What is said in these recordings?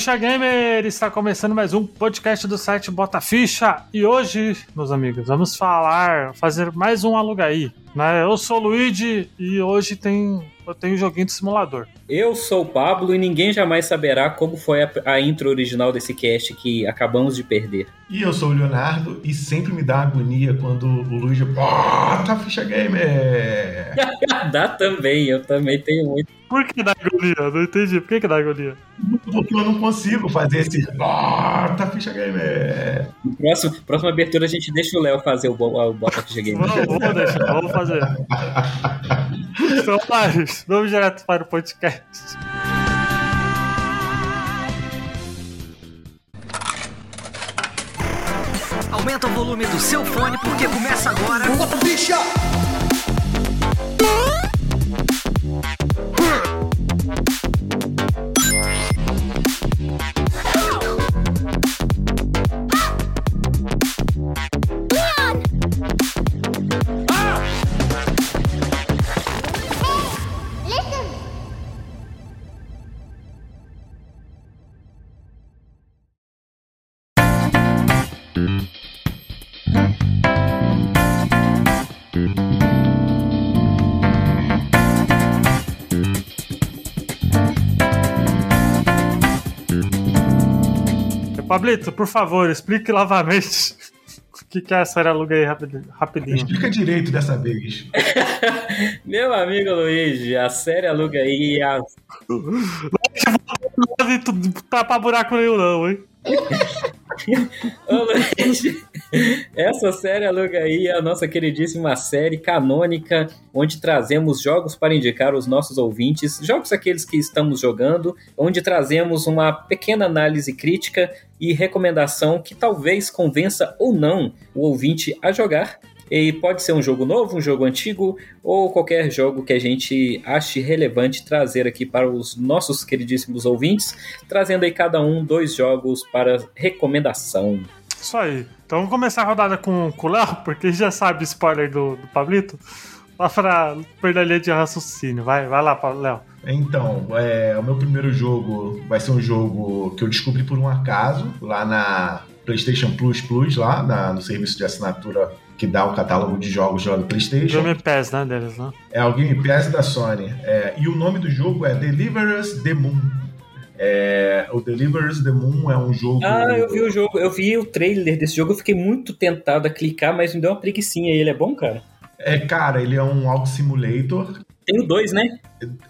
Ficha Gamer! Está começando mais um podcast do site Bota Ficha. E hoje, meus amigos, vamos falar, fazer mais um alugaí. Né? Eu sou o Luigi e hoje tem, eu tenho um joguinho de simulador. Eu sou o Pablo e ninguém jamais saberá como foi a, a intro original desse cast que acabamos de perder. E eu sou o Leonardo e sempre me dá agonia quando o Luigi bota Ficha Gamer! dá também, eu também tenho muito. Por que dá agonia? Não entendi. Por que, que dá agonia? Porque eu não consigo fazer esse Bota Ficha Gamer! Próximo, próxima abertura a gente deixa o Léo fazer o, o Bota Ficha Gamer. Não, vamos deixar, vamos fazer. Então, mais, vamos direto para o podcast. Aumenta o volume do seu fone porque começa agora. Bota Pablito, por favor, explique novamente o que, que é a série Aluga aí rapidinho. Explica direito dessa vez. Meu amigo Luigi, a série Aluga aí. A... Não tá pra buraco nenhum, não, hein? Essa série Aluga aí é a nossa queridíssima série canônica, onde trazemos jogos para indicar aos nossos ouvintes, jogos aqueles que estamos jogando, onde trazemos uma pequena análise crítica e recomendação que talvez convença ou não o ouvinte a jogar. E pode ser um jogo novo, um jogo antigo ou qualquer jogo que a gente ache relevante trazer aqui para os nossos queridíssimos ouvintes, trazendo aí cada um dois jogos para recomendação. Isso aí. Então vamos começar a rodada com, com o Léo, porque já sabe spoiler do, do Pablito. Lá para perder a linha de raciocínio. Vai, vai lá, Léo. Então, é, o meu primeiro jogo vai ser um jogo que eu descobri por um acaso, lá na PlayStation Plus Plus, lá na, no serviço de assinatura que dá o catálogo de jogos lá do PlayStation. Game Pass, né, deles, né? É o Game Pass da Sony. É, e o nome do jogo é Deliver Us the Moon. É, o Deliverers the Moon é um jogo. Ah, eu vi o jogo, eu vi o trailer desse jogo, eu fiquei muito tentado a clicar, mas me deu uma preguiçinha. Ele é bom, cara? É, cara, ele é um Auto Simulator. Tem o 2, né?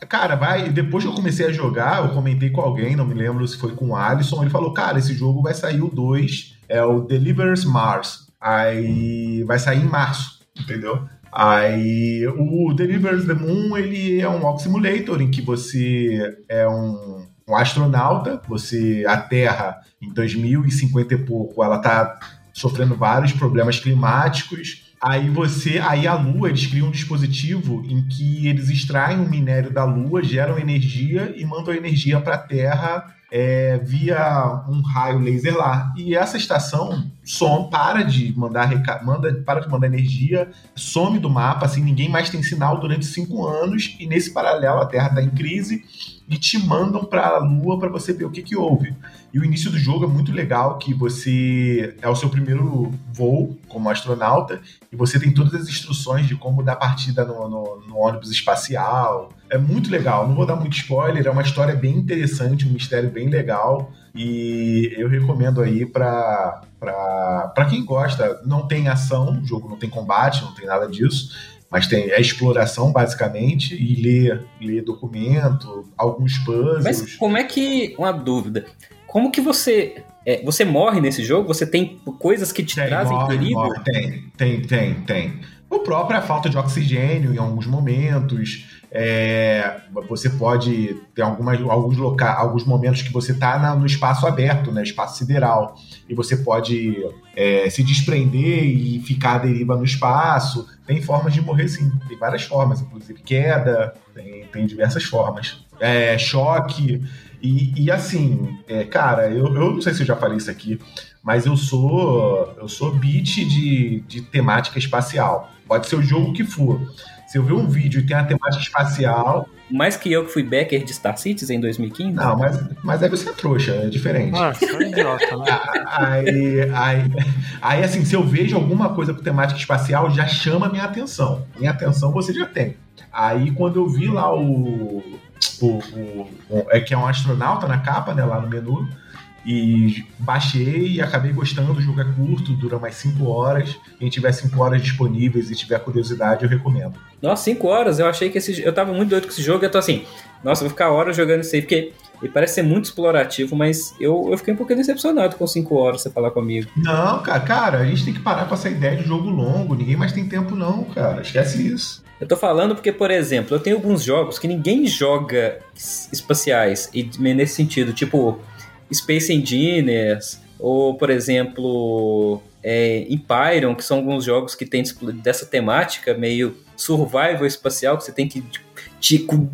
Cara, vai. Depois que eu comecei a jogar, eu comentei com alguém, não me lembro se foi com o Alisson. Ele falou: Cara, esse jogo vai sair o 2, é o Deliverers Mars. Aí vai sair em março, entendeu? Aí o Deliverers the Moon ele é um Walk Simulator em que você é um um astronauta, você a Terra em 2050 e pouco, ela tá sofrendo vários problemas climáticos. Aí você, aí a Lua, eles criam um dispositivo em que eles extraem o minério da Lua, geram energia e mandam energia para a Terra é, via um raio laser lá. E essa estação som, para de mandar manda, para de mandar energia, some do mapa, assim, ninguém mais tem sinal durante cinco anos, e nesse paralelo a Terra está em crise e te mandam para a Lua para você ver o que, que houve. E o início do jogo é muito legal, que você é o seu primeiro voo como astronauta e você tem todas as instruções de como dar partida no, no, no ônibus espacial. É muito legal, não vou dar muito spoiler, é uma história bem interessante, um mistério bem legal e eu recomendo aí para para quem gosta. Não tem ação, o jogo não tem combate, não tem nada disso mas tem é exploração basicamente e ler, ler documento, alguns puzzles. Mas como é que uma dúvida? Como que você é, você morre nesse jogo? Você tem coisas que te tem, trazem morre, perigo? Morre. Tem, tem, tem, tem. O próprio é a falta de oxigênio em alguns momentos. É, você pode ter algumas, alguns, loca, alguns momentos que você está no espaço aberto, né, espaço sideral, e você pode é, se desprender e ficar à deriva no espaço. Tem formas de morrer sim, tem várias formas, inclusive queda, tem, tem diversas formas. É, choque. E, e assim, é, cara, eu, eu não sei se eu já falei isso aqui, mas eu sou eu sou beat de, de temática espacial. Pode ser o jogo que for Se eu ver um vídeo e tem uma temática espacial. Mais que eu que fui backer de Star Citizen em 2015? Não, mas, mas aí você é trouxa, é diferente. Ah, é idiota, né? Aí, aí, aí, assim, se eu vejo alguma coisa com temática espacial, já chama minha atenção. Minha atenção você já tem. Aí quando eu vi lá o. o, o, o é que é um astronauta na capa, né? Lá no menu. E baixei e acabei gostando. O jogo é curto, dura mais 5 horas. Quem tiver 5 horas disponíveis e tiver curiosidade, eu recomendo. Nossa, 5 horas? Eu achei que esse. Eu tava muito doido com esse jogo. Eu tô assim, nossa, eu vou ficar horas jogando isso aí, porque ele parece ser muito explorativo, mas eu, eu fiquei um pouquinho decepcionado com 5 horas você falar comigo. Não, cara, cara, a gente tem que parar com essa ideia de jogo longo. Ninguém mais tem tempo, não, cara. Esquece isso. Eu tô falando porque, por exemplo, eu tenho alguns jogos que ninguém joga espaciais, e nesse sentido, tipo Space Engineers, ou, por exemplo, é, que são alguns jogos que tem dessa temática meio survival espacial, que você tem que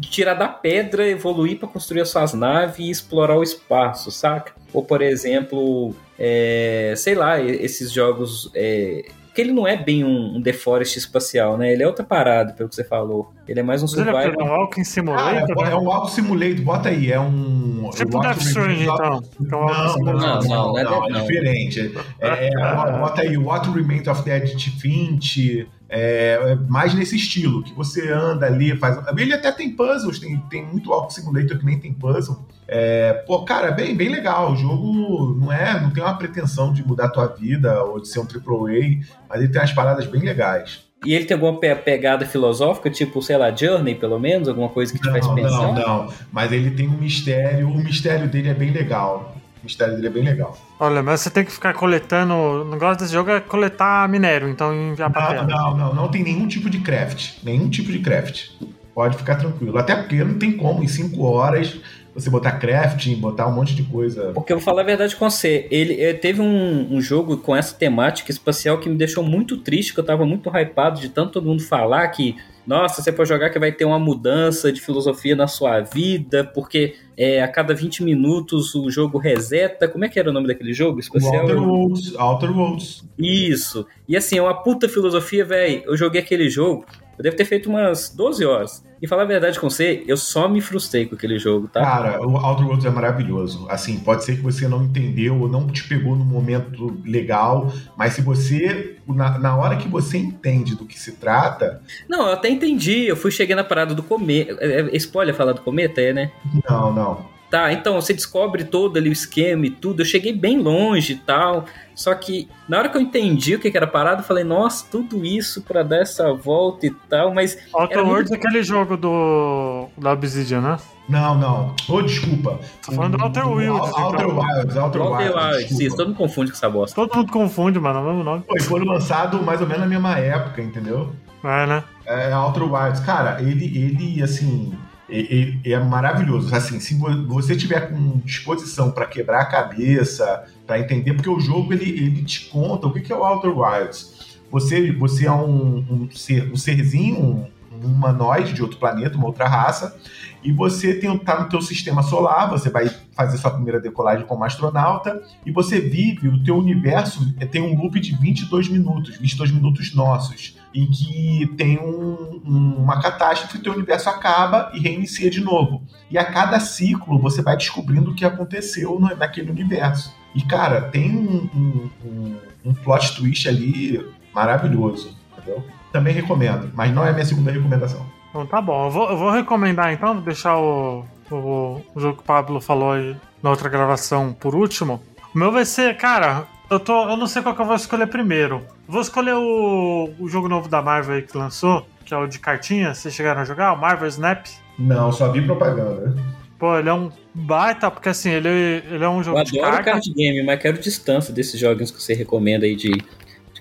tirar da pedra, evoluir para construir as suas naves e explorar o espaço, saca? Ou, por exemplo, é, sei lá, esses jogos é, porque ele não é bem um, um The Forest espacial, né? Ele é outra parada, pelo que você falou. Ele é mais um survival. Ele é um Walking Simulator? Ah, é, é um Walking Simulator, bota aí. É um. Tipo Death Stranding, então. Não, não, não, não, não, não, é diferente. É, é, bota aí, What Remains of the Edit Finch. É, é, mais nesse estilo, que você anda ali, faz. Ele até tem puzzles, tem, tem muito Walking Simulator que nem tem puzzle. É, pô, cara, bem, bem legal. O jogo não é, não tem uma pretensão de mudar a tua vida ou de ser um AAA, mas ele tem umas paradas bem legais. E ele tem alguma pegada filosófica, tipo, sei lá, Journey, pelo menos? Alguma coisa que te não, faz pensar? Não, não. Mas ele tem um mistério. O mistério dele é bem legal. O mistério dele é bem legal. Olha, mas você tem que ficar coletando. O negócio desse jogo é coletar minério, então enviar pra não. Não, não, não tem nenhum tipo de craft. Nenhum tipo de craft. Pode ficar tranquilo. Até porque não tem como, em 5 horas, você botar crafting, botar um monte de coisa. Porque eu vou falar a verdade com você, ele, ele teve um, um, jogo com essa temática espacial que me deixou muito triste, que eu tava muito hypado de tanto todo mundo falar que, nossa, você pode jogar que vai ter uma mudança de filosofia na sua vida, porque é, a cada 20 minutos o jogo reseta. Como é que era o nome daquele jogo espacial? Outer Worlds. Outer Worlds. Isso. E assim, é uma puta filosofia, velho. Eu joguei aquele jogo, eu devo ter feito umas 12 horas. E falar a verdade com você, eu só me frustrei com aquele jogo, tá? Cara, o Outer Worlds é maravilhoso. Assim, pode ser que você não entendeu ou não te pegou no momento legal, mas se você, na, na hora que você entende do que se trata. Não, eu até entendi. Eu fui cheguei na parada do cometa. É, é spoiler falar do cometa, é, né? Não, não. Tá, então você descobre todo ali o esquema e tudo. Eu cheguei bem longe e tal. Só que na hora que eu entendi o que era parado, eu falei, nossa, tudo isso para dar essa volta e tal, mas. Outer Worlds muito... é aquele jogo do. da Obsidian, né? Não, não. Ô, oh, desculpa. Tô falando do Outer Wilds. Outer Wilds, Outer Wilds. Sim, todo mundo confunde com essa bosta. Todo mundo confunde, mano, é o mesmo nome. Foi, foi lançado mais ou menos na mesma época, entendeu? É, né? É, Outer Wilds. Cara, ele, ele assim, é, é, é, maravilhoso. Assim, se você tiver com disposição para quebrar a cabeça, para entender, porque o jogo ele, ele te conta o que é o Outer Wilds. Você, você é um, um, ser, um serzinho, um, um humanoide de outro planeta, uma outra raça, e você tem, tá no teu sistema solar, você vai fazer sua primeira decolagem como astronauta, e você vive, o teu universo tem um loop de 22 minutos, 22 minutos nossos em que tem um, um, uma catástrofe, o teu universo acaba e reinicia de novo. E a cada ciclo você vai descobrindo o que aconteceu naquele universo. E, cara, tem um, um, um plot twist ali maravilhoso, entendeu? Também recomendo, mas não é a minha segunda recomendação. Então tá bom, eu vou, eu vou recomendar então, vou deixar o, o, o jogo que o Pablo falou aí na outra gravação por último. O meu vai ser, cara, eu, tô, eu não sei qual que eu vou escolher primeiro. Vou escolher o, o jogo novo da Marvel aí que lançou, que é o de cartinha. Vocês chegaram a jogar? O Marvel Snap? Não, só vi propaganda. Pô, ele é um baita, porque assim, ele, ele é um jogo eu de adoro card game, mas quero distância desses jogos que você recomenda aí de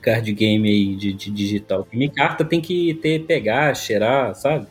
card game aí, de, de digital. Minha carta tem que ter, pegar, cheirar, sabe?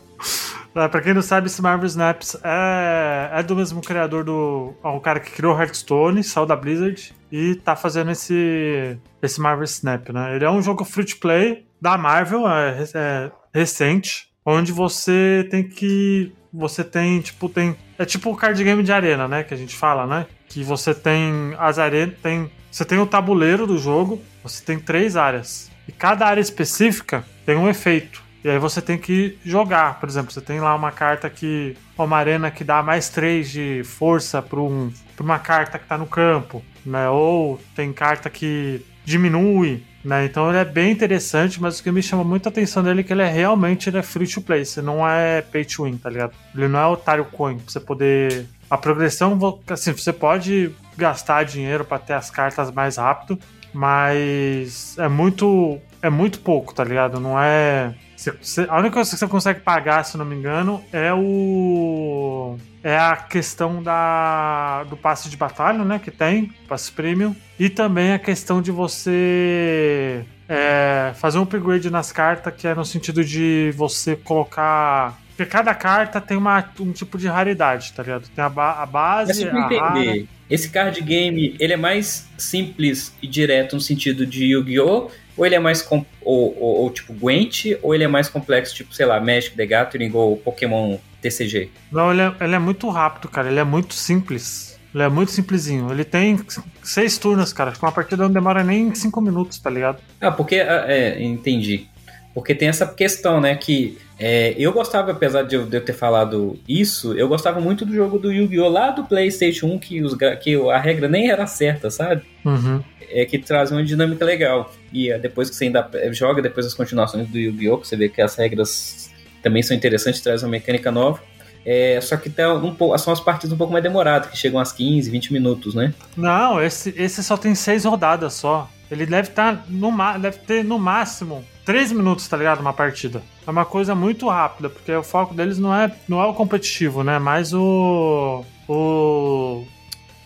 É, pra quem não sabe, esse Marvel Snaps é, é do mesmo criador do. O cara que criou Hearthstone, saiu da Blizzard, e tá fazendo esse, esse Marvel Snap, né? Ele é um jogo free to play da Marvel, é, é recente, onde você tem que. Você tem, tipo, tem. É tipo o card game de arena, né? Que a gente fala, né? Que você tem as arenas. Tem, você tem o tabuleiro do jogo, você tem três áreas. E cada área específica tem um efeito. E aí você tem que jogar. Por exemplo, você tem lá uma carta que. Uma arena que dá mais 3 de força para um, uma carta que tá no campo. Né? Ou tem carta que diminui. Né? Então ele é bem interessante, mas o que me chama muita atenção dele é que ele é realmente ele é free to play, você não é pay to win, tá ligado? Ele não é otário coin, pra você poder. A progressão, assim, você pode gastar dinheiro para ter as cartas mais rápido, mas é muito. É muito pouco, tá ligado? Não é. Você, a única coisa que você consegue pagar, se não me engano, é o. É a questão da, do passe de batalha, né? Que tem, passe premium. E também a questão de você é, fazer um upgrade nas cartas, que é no sentido de você colocar. Porque cada carta tem uma, um tipo de raridade, tá ligado? Tem a, ba a base. Mas a entender, rara... esse card game ele é mais simples e direto no sentido de Yu-Gi-Oh! Ou ele é mais. Ou, ou, ou, tipo Gwent, ou ele é mais complexo, tipo, sei lá, Magic the Gathering ou Pokémon TCG? Não, ele é, ele é muito rápido, cara. Ele é muito simples. Ele é muito simplesinho. Ele tem seis turnos, cara. Acho que uma partida não demora nem cinco minutos, tá ligado? Ah, porque. Ah, é, entendi. Porque tem essa questão, né? Que é, eu gostava, apesar de eu, de eu, ter falado isso, eu gostava muito do jogo do Yu-Gi-Oh! lá do PlayStation 1, que, os, que a regra nem era certa, sabe? Uhum é que traz uma dinâmica legal. E é, depois que você ainda joga, depois das continuações do Yu-Gi-Oh!, você vê que as regras também são interessantes, traz uma mecânica nova. É, só que tá um pouco, são as partidas um pouco mais demoradas, que chegam às 15, 20 minutos, né? Não, esse, esse só tem seis rodadas só. Ele deve estar tá no deve ter no máximo 3 minutos, tá ligado? Uma partida. É uma coisa muito rápida, porque o foco deles não é, não é o competitivo, né? Mais o. O.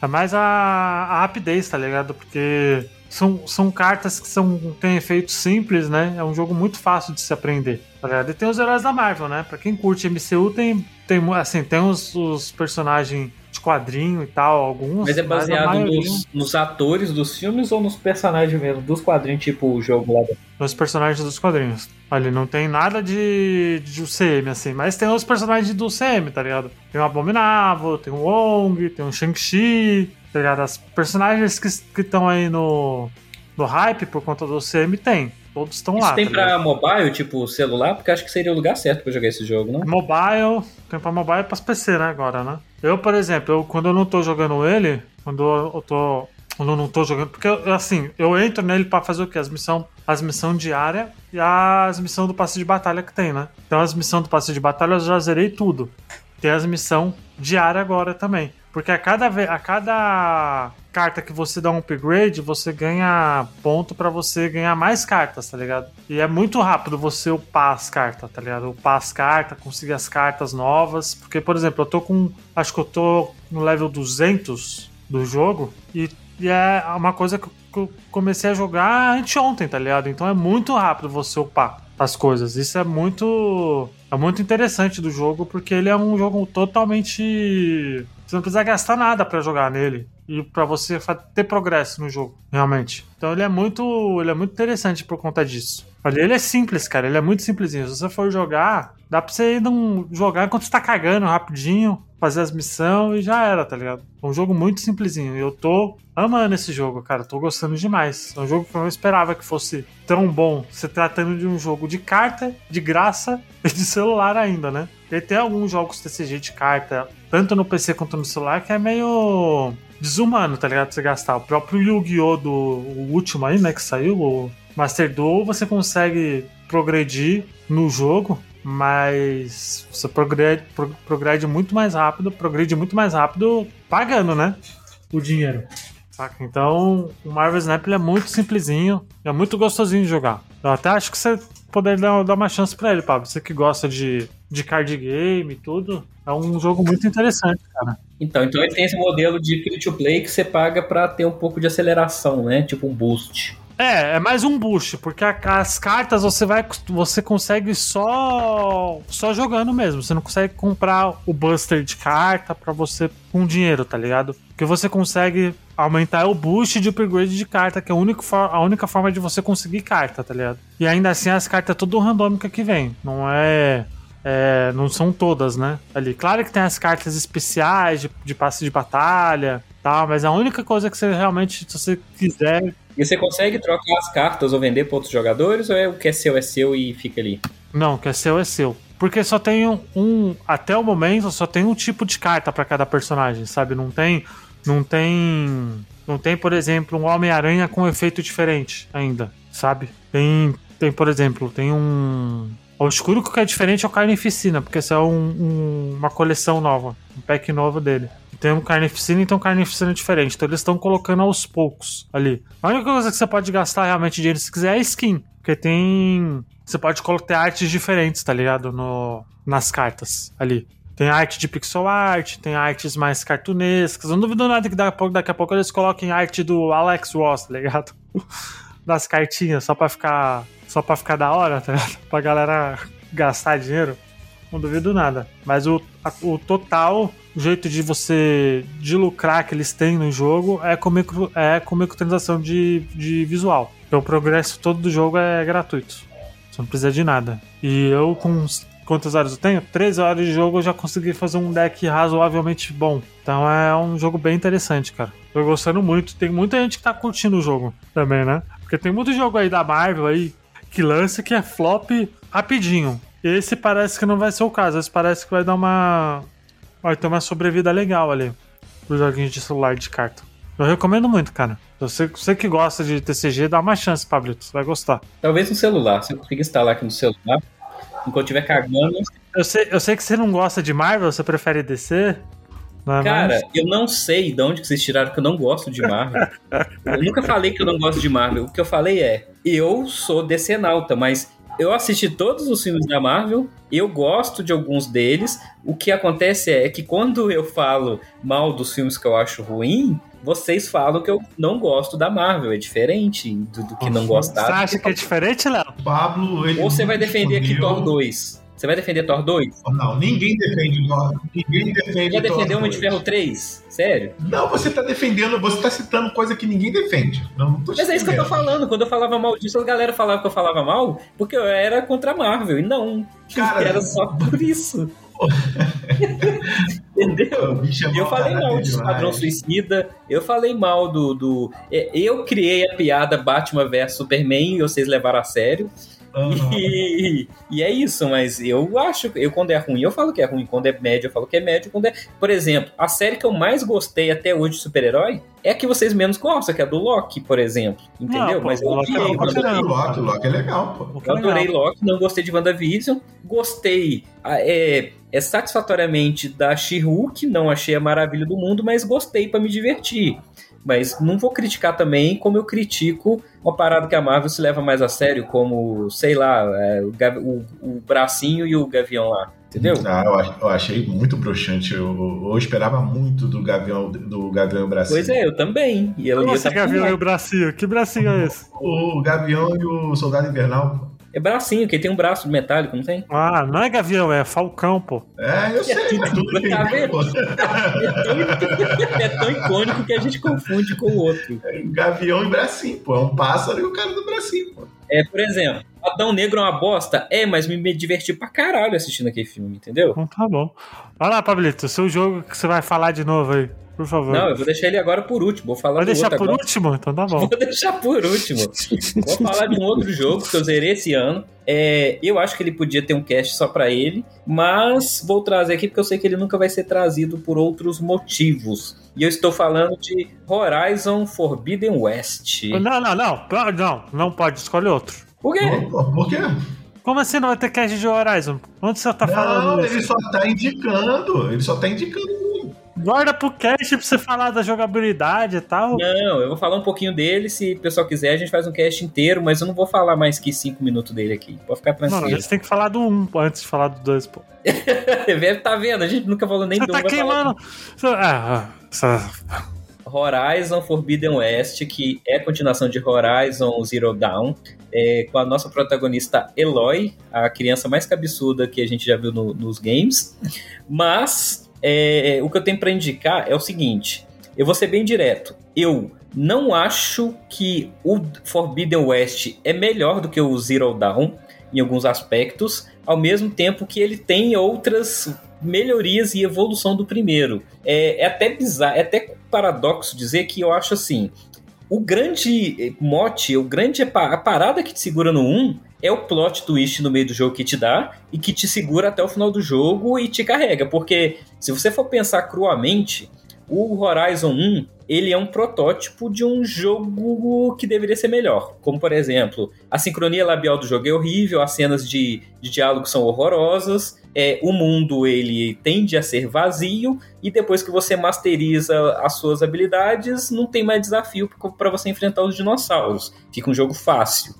É mais a, a rapidez, tá ligado? Porque são, são cartas que são, têm efeitos simples, né? É um jogo muito fácil de se aprender. E tem os heróis da Marvel, né? Pra quem curte MCU, tem, tem, assim, tem os, os personagens de quadrinho e tal, alguns. Mas é baseado mas nos, nos, atores dos filmes ou nos personagens mesmo, dos quadrinhos, tipo o jogo lá? Nos personagens dos quadrinhos. Olha, não tem nada de, de UCM, assim, mas tem os personagens do CM, tá ligado? Tem o Abominável, tem o Wong, tem o Shang-Chi, tá ligado? As personagens que estão aí no, no hype por conta do CM tem. Todos estão lá. tem tá pra ligado? mobile, tipo celular? Porque acho que seria o lugar certo pra jogar esse jogo, não? Mobile, tem pra mobile e pras PC, né, agora, né? Eu, por exemplo, eu, quando eu não tô jogando ele, quando eu tô. Quando eu não tô jogando. Porque, assim, eu entro nele pra fazer o quê? As missões as missão diária e as missões do passe de batalha que tem, né? Então as missões do passe de batalha eu já zerei tudo. Tem as missões diária agora também. Porque a cada, a cada carta que você dá um upgrade, você ganha ponto para você ganhar mais cartas, tá ligado? E é muito rápido você upar as cartas, tá ligado? Upar as cartas, conseguir as cartas novas. Porque, por exemplo, eu tô com. Acho que eu tô no level 200 do jogo e, e é uma coisa que eu comecei a jogar anteontem, tá ligado? Então é muito rápido você upar as coisas. Isso é muito. É muito interessante do jogo, porque ele é um jogo totalmente você não precisa gastar nada para jogar nele e para você ter progresso no jogo, realmente. Então ele é muito, ele é muito interessante por conta disso. Olha, ele é simples, cara, ele é muito simplesinho. Se você for jogar, dá pra você ir num, jogar enquanto você tá cagando rapidinho, fazer as missões e já era, tá ligado? É um jogo muito simplesinho. Eu tô amando esse jogo, cara. Tô gostando demais. É um jogo que eu não esperava que fosse tão bom, se tratando de um jogo de carta, de graça e de celular ainda, né? E tem alguns jogos TCG de carta, tanto no PC quanto no celular, que é meio desumano, tá ligado? Você gastar. O próprio Yu-Gi-Oh! do último aí, né, que saiu, o Master Duel, você consegue progredir no jogo, mas você progrede, pro, progrede muito mais rápido, progride muito mais rápido pagando, né? O dinheiro. Saca? Então, o Marvel Snap é muito simplesinho, é muito gostosinho de jogar. Eu até acho que você poderia dar, dar uma chance para ele, Pablo. Você que gosta de, de card game e tudo, é um jogo muito interessante, cara. Então, então ele tem esse modelo de free to play que você paga para ter um pouco de aceleração, né? Tipo um boost. É, é mais um boost, porque as cartas você vai você consegue só só jogando mesmo. Você não consegue comprar o buster de carta para você com dinheiro, tá ligado? Porque você consegue aumentar o boost de upgrade de carta, que é a única, a única forma de você conseguir carta, tá ligado? E ainda assim as cartas é tudo randômica que vem. Não é é, não são todas, né? Ali. Claro que tem as cartas especiais de, de passe de batalha, tal, mas a única coisa que você realmente, se você quiser. E você consegue trocar as cartas ou vender para outros jogadores, ou é o que é seu é seu e fica ali? Não, que é seu é seu. Porque só tem um, um- até o momento só tem um tipo de carta pra cada personagem, sabe? Não tem não tem não tem, por exemplo, um Homem-Aranha com efeito diferente ainda, sabe? Tem tem, por exemplo, tem um o escuro que é diferente é o Carnificina, porque essa é um- um- uma coleção nova, um pack novo dele. Tem um Carnificina e tem um Carnificina diferente. Então eles estão colocando aos poucos ali. A única coisa que você pode gastar realmente dinheiro se quiser é skin. Porque tem. Você pode colocar artes diferentes, tá ligado? No, nas cartas ali. Tem arte de pixel art, tem artes mais cartunescas. Não duvido nada que daqui a pouco, daqui a pouco eles coloquem arte do Alex Ross, tá ligado? Das cartinhas, só pra ficar. Só pra ficar da hora, tá ligado? Pra galera gastar dinheiro. Não duvido nada. Mas o, o total, jeito de você de lucrar que eles têm no jogo é com, micro, é com microtransação de, de visual. Então o progresso todo do jogo é gratuito. Você não precisa de nada. E eu, com quantas horas eu tenho? 13 horas de jogo eu já consegui fazer um deck razoavelmente bom. Então é um jogo bem interessante, cara. Tô gostando muito. Tem muita gente que tá curtindo o jogo também, né? Porque tem muito jogo aí da Marvel aí que lança que é flop rapidinho. Esse parece que não vai ser o caso. Esse parece que vai dar uma. Vai ter uma sobrevida legal ali. Os joguinhos de celular de carta. Eu recomendo muito, cara. Você, você que gosta de TCG, dá uma chance, Pablito. Você vai gostar. Talvez no celular. Se eu conseguir instalar aqui no celular, enquanto estiver cagando. Eu sei, eu sei que você não gosta de Marvel, você prefere DC. É Cara, mais? eu não sei de onde vocês tiraram que eu não gosto de Marvel. eu nunca falei que eu não gosto de Marvel. O que eu falei é, eu sou decenalta, mas eu assisti todos os filmes da Marvel, eu gosto de alguns deles. O que acontece é que quando eu falo mal dos filmes que eu acho ruim, vocês falam que eu não gosto da Marvel. É diferente do, do que não Você gostar. acha que é diferente, Léo? Pablo, ele Ou você vai defender aqui Thor 2. Você vai defender Thor 2? Não, ninguém defende Thor. Ninguém defende defender Thor Homem de 2. Ferro 3? Sério? Não, você tá defendendo, você tá citando coisa que ninguém defende. Não, não Mas é isso que eu tô falando. Quando eu falava mal disso, a galera falava que eu falava mal porque eu era contra a Marvel. E não. Cara, era só por isso. Entendeu? É Eu falei mal de demais. Esquadrão Suicida, eu falei mal do. do é, eu criei a piada Batman vs Superman e vocês levaram a sério. Aham. E, e é isso, mas eu acho, eu quando é ruim, eu falo que é ruim, quando é médio, eu falo que é médio, quando é. Por exemplo, a série que eu mais gostei até hoje de super-herói é a que vocês menos gostam, que é a do Loki, por exemplo. Entendeu? Não, pô, mas eu o Loki é do caramba. Loki, o Loki é legal, pô. eu adorei Loki, não gostei de WandaVision, gostei é, é, satisfatoriamente da She-Hulk, não achei a maravilha do mundo, mas gostei pra me divertir. Mas não vou criticar também como eu critico uma parada que a Marvel se leva mais a sério, como, sei lá, é, o, o- o bracinho e o gavião lá. Entendeu? Ah, eu, eu achei muito broxante. Eu, eu- eu esperava muito do Gavião, do Gavião Brasil. Pois é, eu também. E eu, você tava- já viu o bracinho? Que bracinho é esse? O Gavião e o Soldado Invernal. É bracinho, que tem um braço metálico, não tem? Ah, não é gavião, é falcão, pô. É, eu sei, mas tudo Tá vendo? pô. É tão, é tão icônico que a gente confunde com o outro. Gavião e bracinho, pô. É um pássaro e o cara do bracinho, pô. É, por exemplo, Adão Negro é uma bosta? É, mas me, me diverti pra caralho assistindo aquele filme, entendeu? Então tá bom. Vai lá, Pablito, o seu jogo que você vai falar de novo aí, por favor. Não, eu vou deixar ele agora por último. Vou falar vai do deixar outro por agora. último? Então tá bom. Vou deixar por último. Vou falar de um outro jogo que eu zerei esse ano. É, eu acho que ele podia ter um cast só pra ele, mas vou trazer aqui porque eu sei que ele nunca vai ser trazido por outros motivos. E eu estou falando de Horizon Forbidden West. Não, não, não. Não, não pode escolher outro. Por quê? Por quê? Como assim não vai ter cast de Horizon? Onde você tá falando Não, isso? ele só tá indicando. Ele só tá indicando. Guarda pro cast pra você falar da jogabilidade e tal. Não, eu vou falar um pouquinho dele. Se o pessoal quiser, a gente faz um cast inteiro, mas eu não vou falar mais que cinco minutos dele aqui. Pode ficar Não, a tranquilo. gente tem que falar do 1 antes de falar do 2, pô. tá vendo? A gente nunca falou nem Você do tá um, queimando. Ah, essa- Horizon Forbidden West, que é a continuação de Horizon Zero Dawn, é, com a nossa protagonista Eloy, a criança mais cabeçuda que a gente já viu no- nos games. Mas é, o que eu tenho para indicar é o seguinte: eu vou ser bem direto. Eu não acho que o Forbidden West é melhor do que o Zero Dawn em alguns aspectos, ao mesmo tempo que ele tem outras melhorias e evolução do primeiro. É, é até bizarro, é até paradoxo dizer que eu acho assim. O grande mote, o grande a parada que te segura no 1 é o plot twist no meio do jogo que te dá e que te segura até o final do jogo e te carrega. Porque se você for pensar cruamente, o Horizon 1 ele é um protótipo de um jogo que deveria ser melhor. Como, por exemplo, a sincronia labial do jogo é horrível, as cenas de, de diálogo são horrorosas, é, o mundo ele tende a ser vazio, e depois que você masteriza as suas habilidades, não tem mais desafio para você enfrentar os dinossauros. Fica um jogo fácil.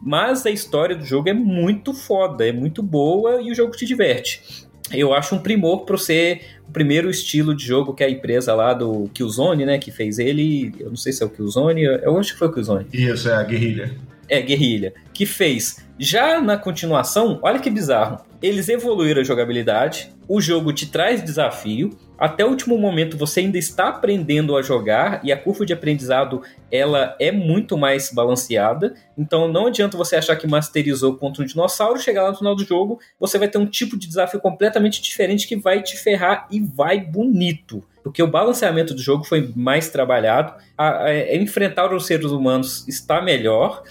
Mas a história do jogo é muito foda, é muito boa e o jogo te diverte eu acho um primor para ser o primeiro estilo de jogo que a empresa lá do Killzone, né, que fez ele, eu não sei se é o Killzone, eu acho que foi o Killzone. Isso, é a Guerrilha. É, Guerrilha, que fez. Já na continuação, olha que bizarro, eles evoluíram a jogabilidade, o jogo te traz desafio, até o último momento você ainda está aprendendo a jogar e a curva de aprendizado ela é muito mais balanceada. Então não adianta você achar que masterizou contra um dinossauro, chegar lá no final do jogo, você vai ter um tipo de desafio completamente diferente que vai te ferrar e vai bonito. Porque o balanceamento do jogo foi mais trabalhado, a, a, a enfrentar os seres humanos está melhor.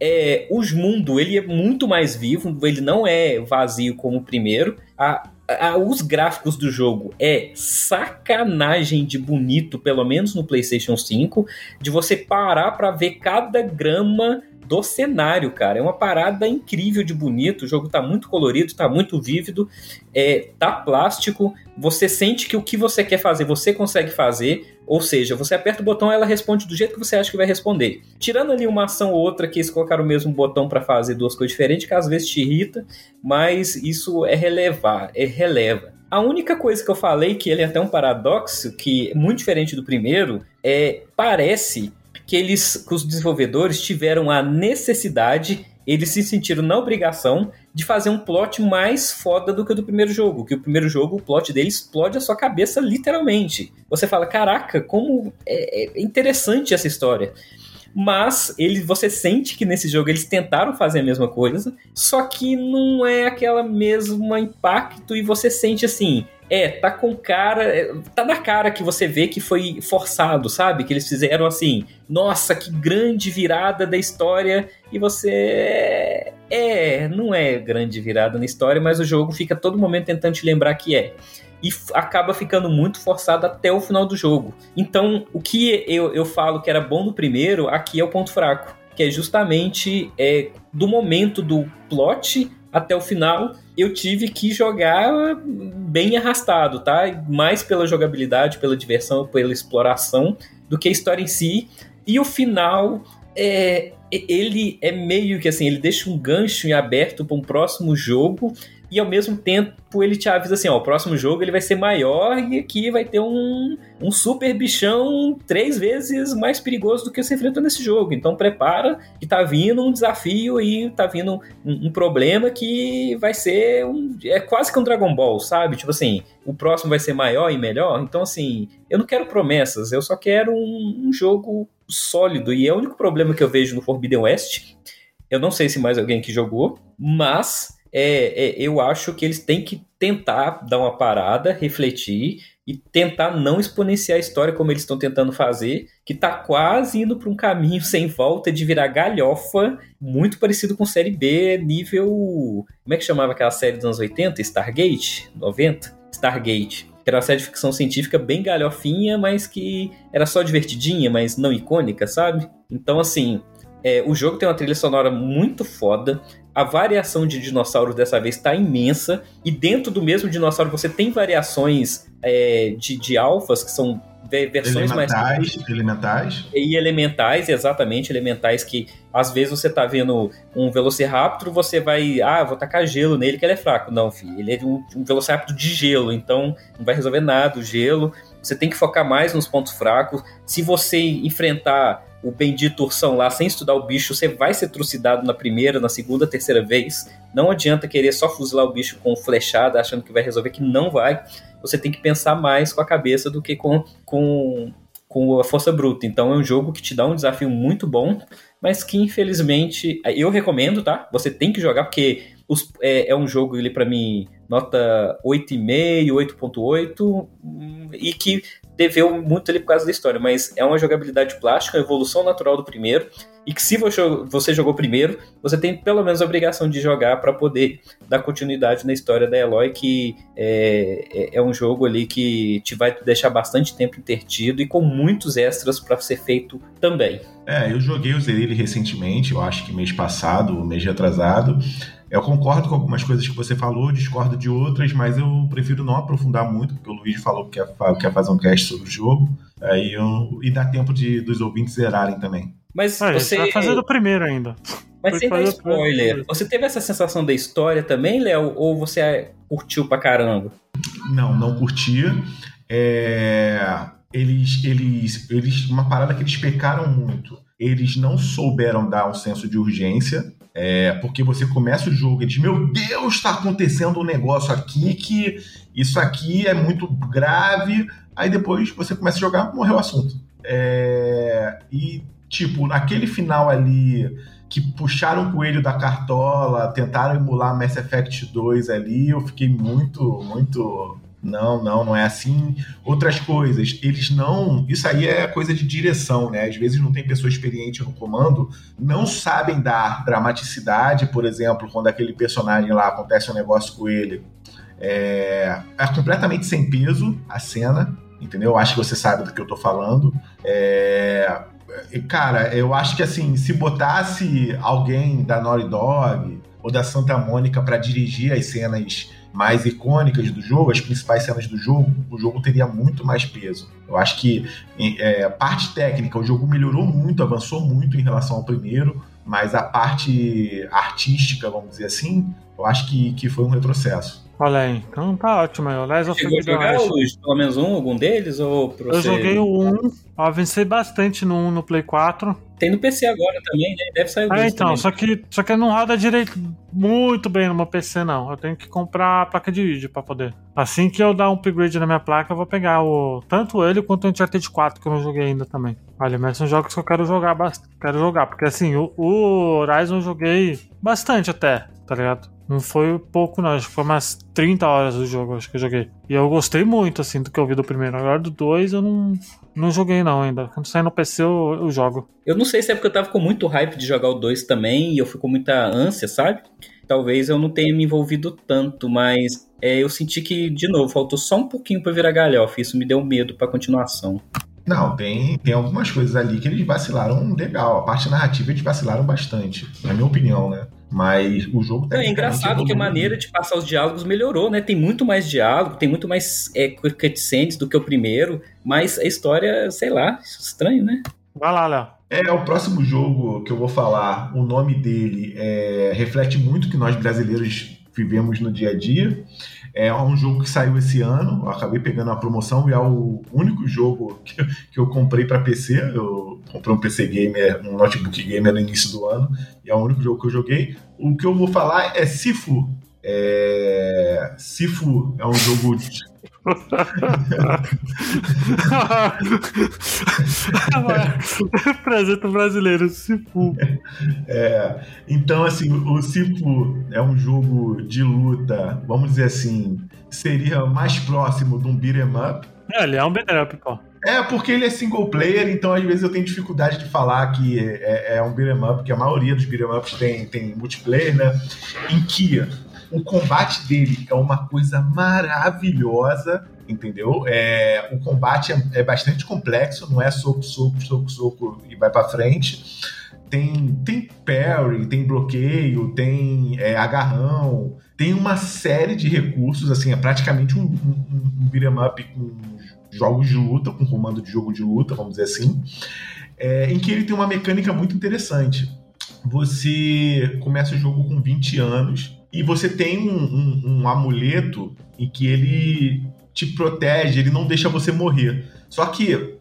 É, os mundo ele é muito mais vivo, ele não é vazio como o primeiro. A, os gráficos do jogo é sacanagem de bonito, pelo menos no PlayStation 5, de você parar para ver cada grama do cenário, cara. É uma parada incrível de bonito. O jogo tá muito colorido, tá muito vívido, é, tá plástico. Você sente que o que você quer fazer, você consegue fazer. Ou seja, você aperta o botão, ela responde do jeito que você acha que vai responder. Tirando ali uma ação ou outra que eles colocaram o mesmo botão para fazer duas coisas diferentes, que às vezes te irrita, mas isso é relevar, é releva. A única coisa que eu falei, que ele é até um paradoxo, que é muito diferente do primeiro, é parece que eles, que os desenvolvedores tiveram a necessidade, eles se sentiram na obrigação de fazer um plot mais foda do que o do primeiro jogo. Que o primeiro jogo, o plot dele explode a sua cabeça literalmente. Você fala, caraca, como é, é interessante essa história mas ele, você sente que nesse jogo eles tentaram fazer a mesma coisa, só que não é aquela mesma impacto e você sente assim, é, tá com cara. É, tá na cara que você vê que foi forçado, sabe? Que eles fizeram assim, nossa, que grande virada da história. E você. É, não é grande virada na história, mas o jogo fica todo momento tentando te lembrar que é. E acaba ficando muito forçado até o final do jogo. Então, o que eu, eu falo que era bom no primeiro, aqui é o ponto fraco. Que é justamente é, do momento do plot até o final, eu tive que jogar bem arrastado, tá? Mais pela jogabilidade, pela diversão, pela exploração, do que a história em si. E o final, é, ele é meio que assim, ele deixa um gancho em aberto para um próximo jogo e ao mesmo tempo ele te avisa assim, ó, o próximo jogo ele vai ser maior e aqui vai ter um, um super bichão três vezes mais perigoso do que você enfrentou nesse jogo. Então prepara que tá vindo um desafio e tá vindo um, um problema que vai ser um, é quase que um Dragon Ball, sabe? Tipo assim, o próximo vai ser maior e melhor. Então assim, eu não quero promessas, eu só quero um, um jogo sólido e é o único problema que eu vejo no Forbidden West. Eu não sei se mais alguém que jogou, mas é, é, eu acho que eles têm que tentar dar uma parada, refletir e tentar não exponenciar a história como eles estão tentando fazer, que tá quase indo para um caminho sem volta de virar galhofa, muito parecido com série B, nível. Como é que chamava aquela série dos anos 80? Stargate? 90? Stargate. Que era uma série de ficção científica bem galhofinha, mas que era só divertidinha, mas não icônica, sabe? Então, assim, é, o jogo tem uma trilha sonora muito foda a variação de dinossauros dessa vez está imensa, e dentro do mesmo dinossauro você tem variações é, de, de alfas, que são versões elementais, mais. Elementais. E elementais, exatamente, elementais que às vezes você tá vendo um Velociraptor, você vai. Ah, vou tacar gelo nele que ele é fraco. Não, filho, ele é um, um Velociraptor de gelo, então não vai resolver nada o gelo. Você tem que focar mais nos pontos fracos. Se você enfrentar o bendito ursão lá sem estudar o bicho, você vai ser trucidado na primeira, na segunda, terceira vez. Não adianta querer só fuzilar o bicho com flechada, achando que vai resolver, que não vai. Você tem que pensar mais com a cabeça do que com, com, com a força bruta. Então é um jogo que te dá um desafio muito bom, mas que infelizmente eu recomendo, tá? Você tem que jogar, porque os, é, é um jogo, ele para mim, nota 8,5, 8.8, e que deveu muito ali por causa da história, mas é uma jogabilidade plástica, uma evolução natural do primeiro, e que se você jogou primeiro, você tem pelo menos a obrigação de jogar para poder dar continuidade na história da Eloy, que é, é, é, um jogo ali que te vai deixar bastante tempo intertido e com muitos extras para ser feito também. É, eu joguei, usei ele recentemente, eu acho que mês passado, mês atrasado. Eu concordo com algumas coisas que você falou, discordo de outras, mas eu prefiro não aprofundar muito, porque o Luiz falou que quer, quer fazer um cast sobre o jogo. Aí eu, e dá tempo de, dos ouvintes zerarem também. Mas ah, você. Vai fazer do primeiro ainda. Mas sem dar spoiler, você teve essa sensação da história também, Léo? Ou você curtiu pra caramba? Não, não curtia. É... Eles, eles, eles. Uma parada que eles pecaram muito. Eles não souberam dar um senso de urgência. É, porque você começa o jogo e diz: Meu Deus, está acontecendo um negócio aqui que isso aqui é muito grave. Aí depois você começa a jogar, morreu o assunto. É, e Tipo, naquele final ali que puxaram o coelho da cartola, tentaram emular Mass Effect 2 ali, eu fiquei muito, muito. Não, não, não é assim. Outras coisas, eles não. Isso aí é coisa de direção, né? Às vezes não tem pessoa experiente no comando, não sabem dar dramaticidade, por exemplo, quando aquele personagem lá acontece um negócio com ele. É, é completamente sem peso a cena, entendeu? Acho que você sabe do que eu tô falando. É, Cara, eu acho que assim, se botasse alguém da Naughty Dog ou da Santa Mônica para dirigir as cenas mais icônicas do jogo, as principais cenas do jogo, o jogo teria muito mais peso. Eu acho que é, parte técnica, o jogo melhorou muito, avançou muito em relação ao primeiro, mas a parte artística, vamos dizer assim, eu acho que, que foi um retrocesso. Olha aí, então tá ótimo. O Lies of Chegou a jogar, Luiz, pelo menos um, algum deles? Ou eu joguei o 1, avancei bastante no 1 no Play 4. Tem no PC agora também, né? Deve sair o 2 É, então, também. só que, só que não roda direito muito bem no meu PC, não. Eu tenho que comprar a placa de vídeo pra poder. Assim que eu dar um upgrade na minha placa, eu vou pegar o tanto ele quanto o Uncharted 4, que eu não joguei ainda também. Olha, mas são jogos que eu quero jogar bastante. Quero jogar, porque assim, o, o Horizon eu joguei bastante até, tá ligado? Não foi pouco, não. Acho que foi umas 30 horas do jogo, acho que eu joguei. E eu gostei muito, assim, do que eu vi do primeiro. Agora do 2 eu não, não joguei, não, ainda. Quando sair no PC eu, eu jogo. Eu não sei se é porque eu tava com muito hype de jogar o 2 também e eu fui com muita ânsia, sabe? Talvez eu não tenha me envolvido tanto, mas é, eu senti que, de novo, faltou só um pouquinho para virar galhofa. Isso me deu medo pra continuação. Não, tem, tem algumas coisas ali que eles vacilaram legal. A parte narrativa eles vacilaram bastante, na minha opinião, né? Mas o jogo É engraçado que a maneira de passar os diálogos melhorou, né? Tem muito mais diálogo, tem muito mais é, cutscenes do que o primeiro, mas a história, sei lá, estranho, né? Vai lá, Léo. É, o próximo jogo que eu vou falar, o nome dele é, reflete muito o que nós brasileiros vivemos no dia a dia. É um jogo que saiu esse ano, acabei pegando a promoção e é o único jogo que, que eu comprei para PC. Eu comprei um PC gamer, um notebook gamer no início do ano e é o único jogo que eu joguei. O que eu vou falar é Sifu. É... Sifu é um jogo Representa brasileiro, Sifu. É, então, assim, o Sifu é um jogo de luta, vamos dizer assim, seria mais próximo de um beat'em up. É, ele é um beat'em up, pô. É, porque ele é single player, então às vezes eu tenho dificuldade de falar que é, é um beat'em up, porque a maioria dos beat'em ups tem, tem multiplayer, né? Em que o combate dele é uma coisa maravilhosa entendeu? É, o combate é, é, bastante complexo, não é soco, soco, soco, soco e vai para frente. Tem, tem parry, tem bloqueio, tem é, agarrão, tem uma série de recursos, assim, é praticamente um, um, um beat'em up com jogos de luta, com comando de jogo de luta, vamos dizer assim, é, em que ele tem uma mecânica muito interessante. Você começa o jogo com 20 anos e você tem um, um, um amuleto em que ele te protege, ele não deixa você morrer. Só que,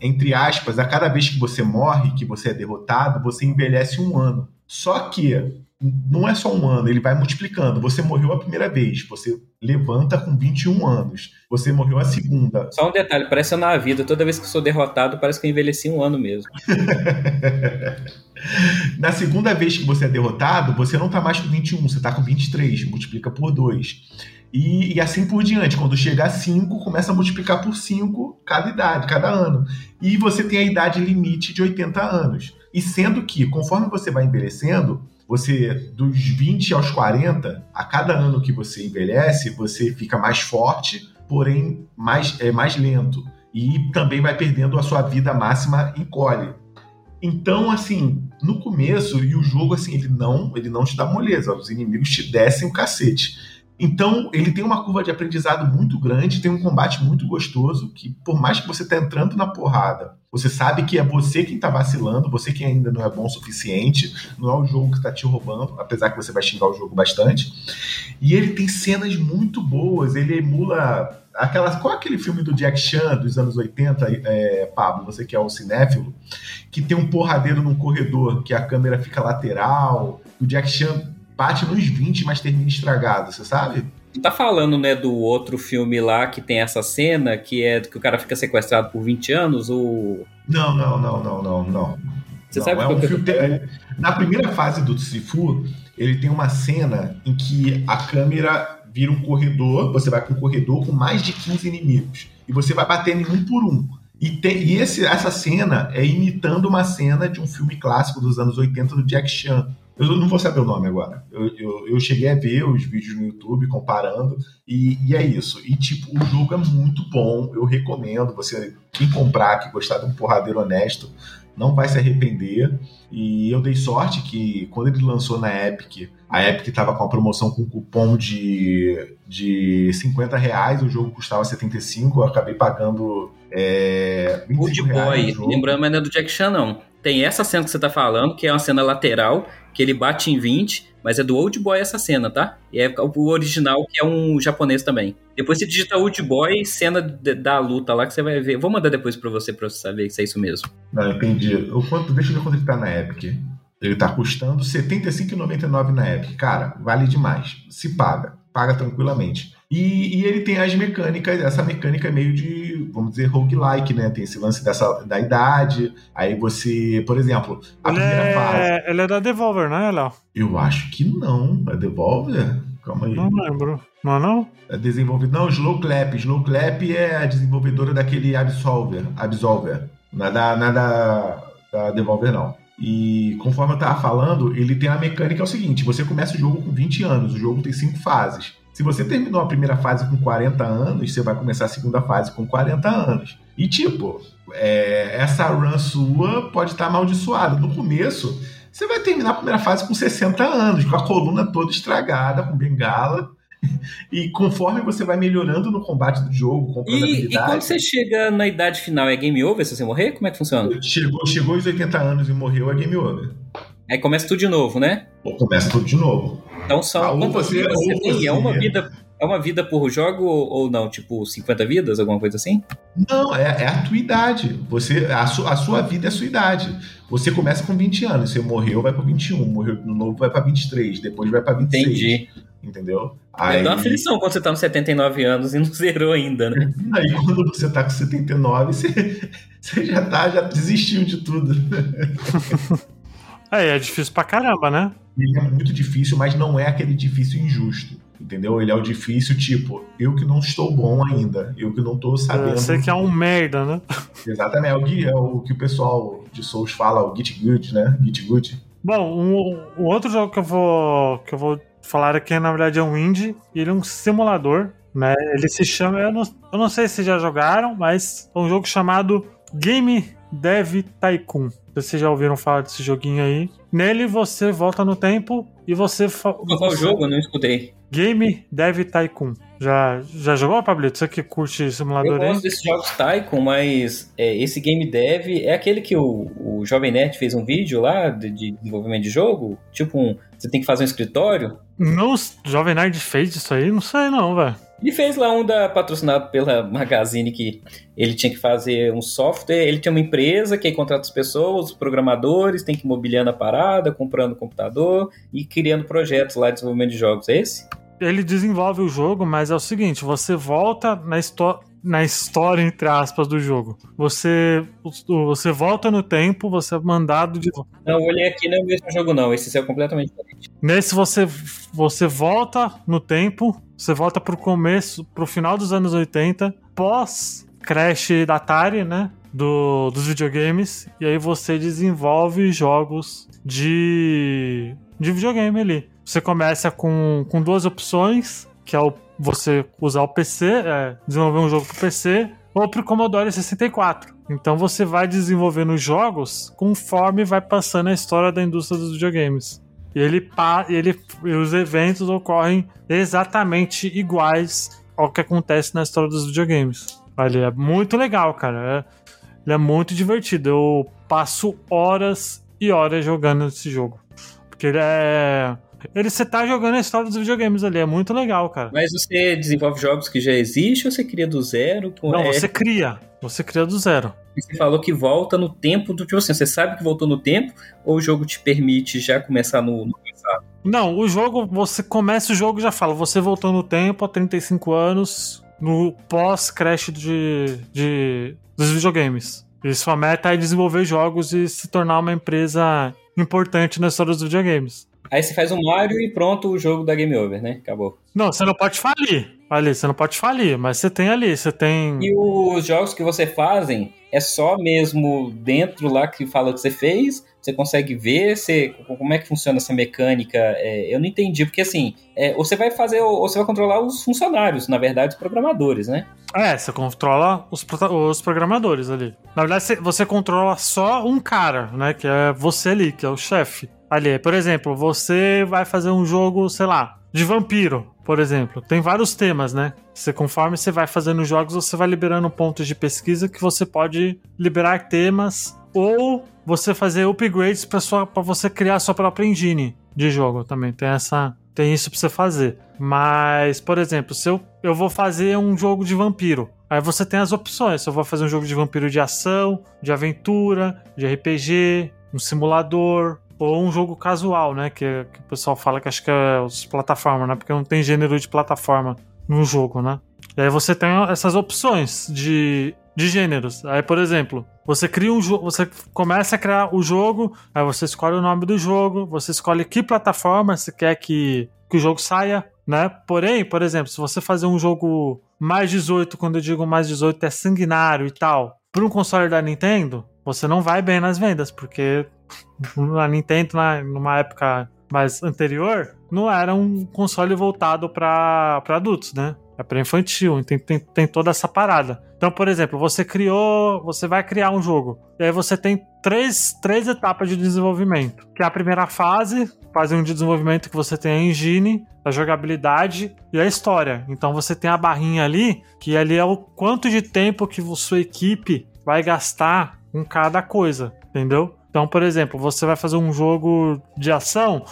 entre aspas, a cada vez que você morre, que você é derrotado, você envelhece um ano. Só que não é só um ano, ele vai multiplicando. Você morreu a primeira vez, você levanta com 21 anos. Você morreu a segunda. Só um detalhe, parece na vida, toda vez que eu sou derrotado, parece que eu envelheci um ano mesmo. Na segunda vez que você é derrotado, você não tá mais com 21, você tá com 23, multiplica por 2. E, e assim por diante. Quando chega a 5, começa a multiplicar por 5 cada idade, cada ano. E você tem a idade limite de 80 anos. E sendo que, conforme você vai envelhecendo, você, dos 20 aos 40, a cada ano que você envelhece, você fica mais forte, porém mais, é, mais lento. E também vai perdendo a sua vida máxima encolhe. Então, assim, no começo, e o jogo, assim, ele não, ele não te dá moleza, os inimigos te descem o cacete. Então, ele tem uma curva de aprendizado muito grande, tem um combate muito gostoso, que por mais que você tá entrando na porrada, você sabe que é você quem tá vacilando, você que ainda não é bom o suficiente, não é o jogo que tá te roubando, apesar que você vai xingar o jogo bastante. E ele tem cenas muito boas, ele emula aquelas. Qual é aquele filme do Jack Chan dos anos 80, é, Pablo? Você que é um cinéfilo, que tem um porradeiro num corredor, que a câmera fica lateral, o Jack Chan bate nos 20, mas termina estragado, você sabe? Tá falando, né, do outro filme lá que tem essa cena, que é que o cara fica sequestrado por 20 anos, o. Não, não, não, não, não, não. Você não, sabe é um filme, é- Na primeira fase do Sifu, ele tem uma cena em que a câmera vira um corredor, você vai com um corredor com mais de 15 inimigos. E você vai batendo um por um. E, tem- e esse- essa cena é imitando uma cena de um filme clássico dos anos 80 do Jack Chan. Eu não vou saber o nome agora. Eu, eu, eu cheguei a ver os vídeos no YouTube comparando, e, e é isso. E, tipo, o jogo é muito bom. Eu recomendo você, quem comprar, que gostar de um porradeiro honesto, não vai se arrepender. E eu dei sorte que quando ele lançou na Epic, a Epic estava com a promoção com cupom de, de 50 reais, o jogo custava 75, eu acabei pagando é, 25 Old reais Boy, lembrando, mas não é do Jack Chan, não. Tem essa cena que você tá falando, que é uma cena lateral, que ele bate em 20, mas é do Old Boy essa cena, tá? E é o original, que é um japonês também. Depois você digita Old Boy, cena de- da luta lá, que você vai ver. Vou mandar depois pra você, pra você saber se é isso mesmo. Não, entendi. O quanto, deixa eu ver quanto ele tá na Epic. Ele tá custando R$ 75,99 na Epic. Cara, vale demais. Se paga. Paga tranquilamente. E, e ele tem as mecânicas, essa mecânica é meio de, vamos dizer, roguelike, né? Tem esse lance dessa, da idade. Aí você, por exemplo, a Ele primeira fase. é, ele é da Devolver, não é, Léo? Eu acho que não. É Devolver? Calma aí. Não lembro. Não é não? É desenvolvido. Não, Slow Clap. Slow Clap é a desenvolvedora daquele Absolver. Absolver. Não é da, não é da, da Devolver, não. E conforme eu tava falando, ele tem a mecânica é o seguinte: você começa o jogo com 20 anos, o jogo tem cinco fases. Se você terminou a primeira fase com 40 anos, você vai começar a segunda fase com 40 anos. E tipo, é, essa run sua pode estar amaldiçoada. No começo, você vai terminar a primeira fase com 60 anos, com a coluna toda estragada, com bengala. E conforme você vai melhorando no combate do jogo, comprando E, e habilidade. quando você chega na idade final, é game over se você morrer? Como é que funciona? Chegou, chegou aos 80 anos e morreu, é game over. Aí começa tudo de novo, né? Ou começa tudo de novo. Então são ou quantas vidas você tem? É uma vida, é uma vida por jogo ou não? Tipo, 50 vidas, alguma coisa assim? Não, é, é a tua idade. Você, a, su- a sua vida é a sua idade. Você começa com 20 anos, você morreu, vai pra 21, morreu de novo, vai pra 23, depois vai pra 26. Entendi. Entendeu? Aí... Aí, Dá uma aflição quando você tá nos 79 anos e não zerou ainda, né? aí quando você tá com 79, você, você já tá, já desistiu de tudo. É, é difícil pra caramba, né? Ele é muito difícil, mas não é aquele difícil injusto. Entendeu? Ele é o difícil, tipo, eu que não estou bom ainda, eu que não tô sabendo. Você que é um merda, né? Exatamente, é o, gui- é o que o pessoal de Souls fala, o Git Good, né? Git Good. Bom, um, um outro jogo que eu vou que eu vou falar aqui, na verdade, é um indie. e Ele é um simulador, né? Ele se chama, eu não, eu não sei se já jogaram, mas é um jogo chamado Game Dev Tycoon. Vocês já ouviram falar desse joguinho aí? Nele você volta no tempo e você Qual o você- jogo? Eu não escutei. Game Dev Tycoon. Já já jogou, Pablito? Você que curte Eu simulador aí? gosto desses jogos Tycoon, mas é, esse Game Dev é aquele que o, o Jovem Nerd fez um vídeo lá de, de desenvolvimento de jogo? Tipo, um, você tem que fazer um escritório? Não, o Jovem Nerd fez isso aí? Não sei não, velho. Ele fez lá um da, patrocinado pela Magazine que ele tinha que fazer um software. Ele tinha uma empresa que contrata as pessoas, os programadores, tem que ir mobiliando a parada, comprando computador e criando projetos lá de desenvolvimento de jogos. É esse? ele desenvolve o jogo, mas é o seguinte: você volta na história. na história, entre aspas, do jogo. Você, você volta no tempo, você é mandado de. Não, eu olhei aqui, não é o mesmo jogo, não. Esse é completamente diferente. Nesse você, você volta no tempo, você volta pro começo, pro final dos anos 80, pós crash da Atari, né? Do, dos videogames, e aí você desenvolve jogos de, de videogame ali. Você começa com, com duas opções, que é o, você usar o PC, é, desenvolver um jogo pro PC, ou pro Commodore 64. Então você vai desenvolvendo jogos conforme vai passando a história da indústria dos videogames. E ele, ele os eventos ocorrem exatamente iguais ao que acontece na história dos videogames. Ele é muito legal, cara. É, ele é muito divertido. Eu passo horas e horas jogando esse jogo. Porque ele é. Ele você tá jogando a história dos videogames ali, é muito legal, cara. Mas você desenvolve jogos que já existem ou você cria do zero? Não, é... você cria. Você cria do zero. Você falou que volta no tempo do tipo assim, você sabe que voltou no tempo ou o jogo te permite já começar no, no passado? Não, o jogo, você começa o jogo e já fala, você voltou no tempo há 35 anos, no pós-crash de, de, dos videogames. E sua meta é desenvolver jogos e se tornar uma empresa importante na história dos videogames. Aí você faz um Mario e pronto, o jogo da Game Over, né? Acabou. Não, você não pode falir. Ali, você não pode falir, mas você tem ali, você tem. E os jogos que você fazem é só mesmo dentro lá que fala que você fez? Você consegue ver você, como é que funciona essa mecânica? É, eu não entendi, porque assim, é, você vai fazer, ou você vai controlar os funcionários, na verdade, os programadores, né? É, você controla os, os programadores ali. Na verdade, você controla só um cara, né? Que é você ali, que é o chefe. Ali, por exemplo, você vai fazer um jogo, sei lá, de vampiro, por exemplo. Tem vários temas, né? Você, conforme você vai fazendo jogos, você vai liberando pontos de pesquisa que você pode liberar temas ou você fazer upgrades para você criar a sua própria engine de jogo também. Tem essa tem isso para você fazer. Mas, por exemplo, se eu, eu vou fazer um jogo de vampiro, aí você tem as opções. Se eu vou fazer um jogo de vampiro de ação, de aventura, de RPG, um simulador, ou um jogo casual, né? Que, que o pessoal fala que acho que é os plataformas, né? Porque não tem gênero de plataforma no jogo, né? E aí você tem essas opções de, de gêneros. Aí, por exemplo, você cria um jogo, você começa a criar o jogo, aí você escolhe o nome do jogo, você escolhe que plataforma você quer que, que o jogo saia, né? Porém, por exemplo, se você fazer um jogo mais 18, quando eu digo mais 18 é sanguinário e tal, para um console da Nintendo, você não vai bem nas vendas, porque a Nintendo, na, numa época mais anterior, não era um console voltado para adultos, né? É para infantil, tem, tem, tem toda essa parada. Então, por exemplo, você criou, você vai criar um jogo, e aí você tem três, três etapas de desenvolvimento. Que é a primeira fase, fase de desenvolvimento que você tem a engine, a jogabilidade e a história. Então você tem a barrinha ali, que ali é o quanto de tempo que sua equipe vai gastar com cada coisa, entendeu? Então, por exemplo, você vai fazer um jogo de ação,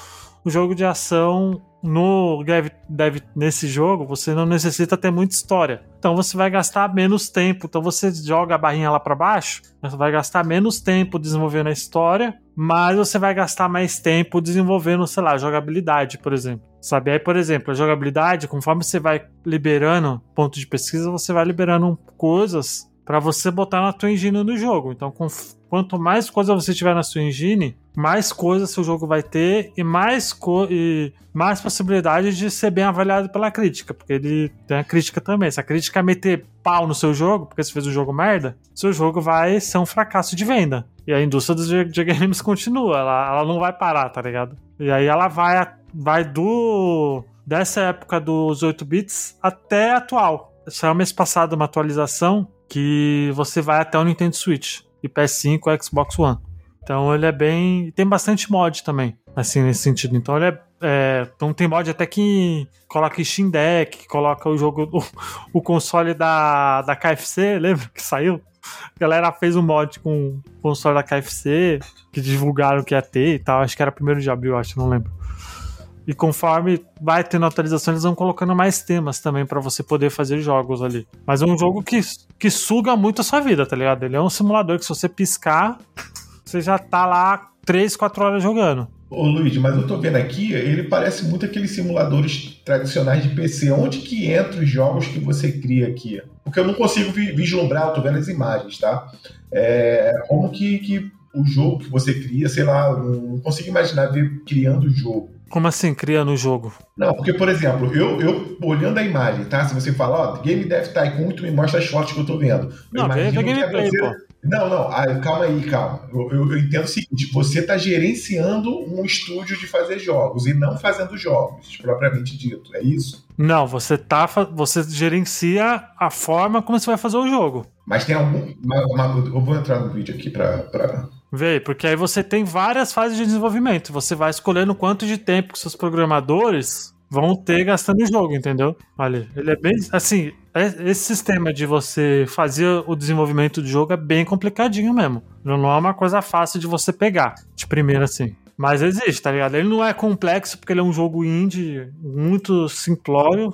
o jogo de ação no dev, dev, nesse jogo você não necessita ter muita história. Então você vai gastar menos tempo. Então você joga a barrinha lá para baixo, você vai gastar menos tempo desenvolvendo a história, mas você vai gastar mais tempo desenvolvendo, sei lá, jogabilidade, por exemplo. Sabe? Aí, por exemplo, a jogabilidade, conforme você vai liberando pontos de pesquisa, você vai liberando coisas para você botar na tua engine no jogo. Então, com, quanto mais coisa você tiver na sua engine, mais coisa seu jogo vai ter e mais, e mais possibilidade de ser bem avaliado pela crítica, porque ele tem a crítica também. Se a crítica meter pau no seu jogo, porque você fez um jogo merda, seu jogo vai ser um fracasso de venda. E a indústria dos games continua, ela, ela não vai parar, tá ligado? E aí ela vai, vai do dessa época dos 8 bits até atual. Saiu mês passado uma atualização que você vai até o Nintendo Switch e PS5 e Xbox One. Então ele é bem. Tem bastante mod também, assim, nesse sentido. Então ele é. é então tem mod até que coloca Steam Deck, coloca o jogo, o, o console da, da KFC, lembra que saiu? A galera fez um mod com o console da KFC, que divulgaram que ia ter e tal. Acho que era primeiro de abril, acho, não lembro. E conforme vai tendo atualização, eles vão colocando mais temas também para você poder fazer jogos ali. Mas é um jogo que, que suga muito a sua vida, tá ligado? Ele é um simulador que se você piscar, você já tá lá 3, 4 horas jogando. Ô Luiz, mas eu tô vendo aqui, ele parece muito aqueles simuladores tradicionais de PC. Onde que entra os jogos que você cria aqui? Porque eu não consigo vislumbrar, eu tô vendo as imagens, tá? É, como que, que o jogo que você cria, sei lá, não consigo imaginar ver criando o jogo. Como assim, criando o jogo? Não, porque, por exemplo, eu, eu olhando a imagem, tá? Se você falar, ó, Game Dev Tycoon, tu me mostra as fotos que eu tô vendo. Eu não, vê gameplay, você... pô. Não, não, ah, calma aí, calma. Eu, eu, eu, entendo o seguinte: você está gerenciando um estúdio de fazer jogos e não fazendo jogos, propriamente dito. É isso? Não, você tá. Você gerencia a forma como você vai fazer o jogo. Mas tem algum. Uma, uma, eu vou entrar no vídeo aqui para. Pra... Vê, porque aí você tem várias fases de desenvolvimento. Você vai escolhendo quanto de tempo que seus programadores vão ter gastando o jogo, entendeu? Olha, ele é bem. Assim, é, esse sistema de você fazer o desenvolvimento do jogo é bem complicadinho mesmo. Não é uma coisa fácil de você pegar, de primeira assim. Mas existe, tá ligado? Ele não é complexo porque ele é um jogo indie muito simplório.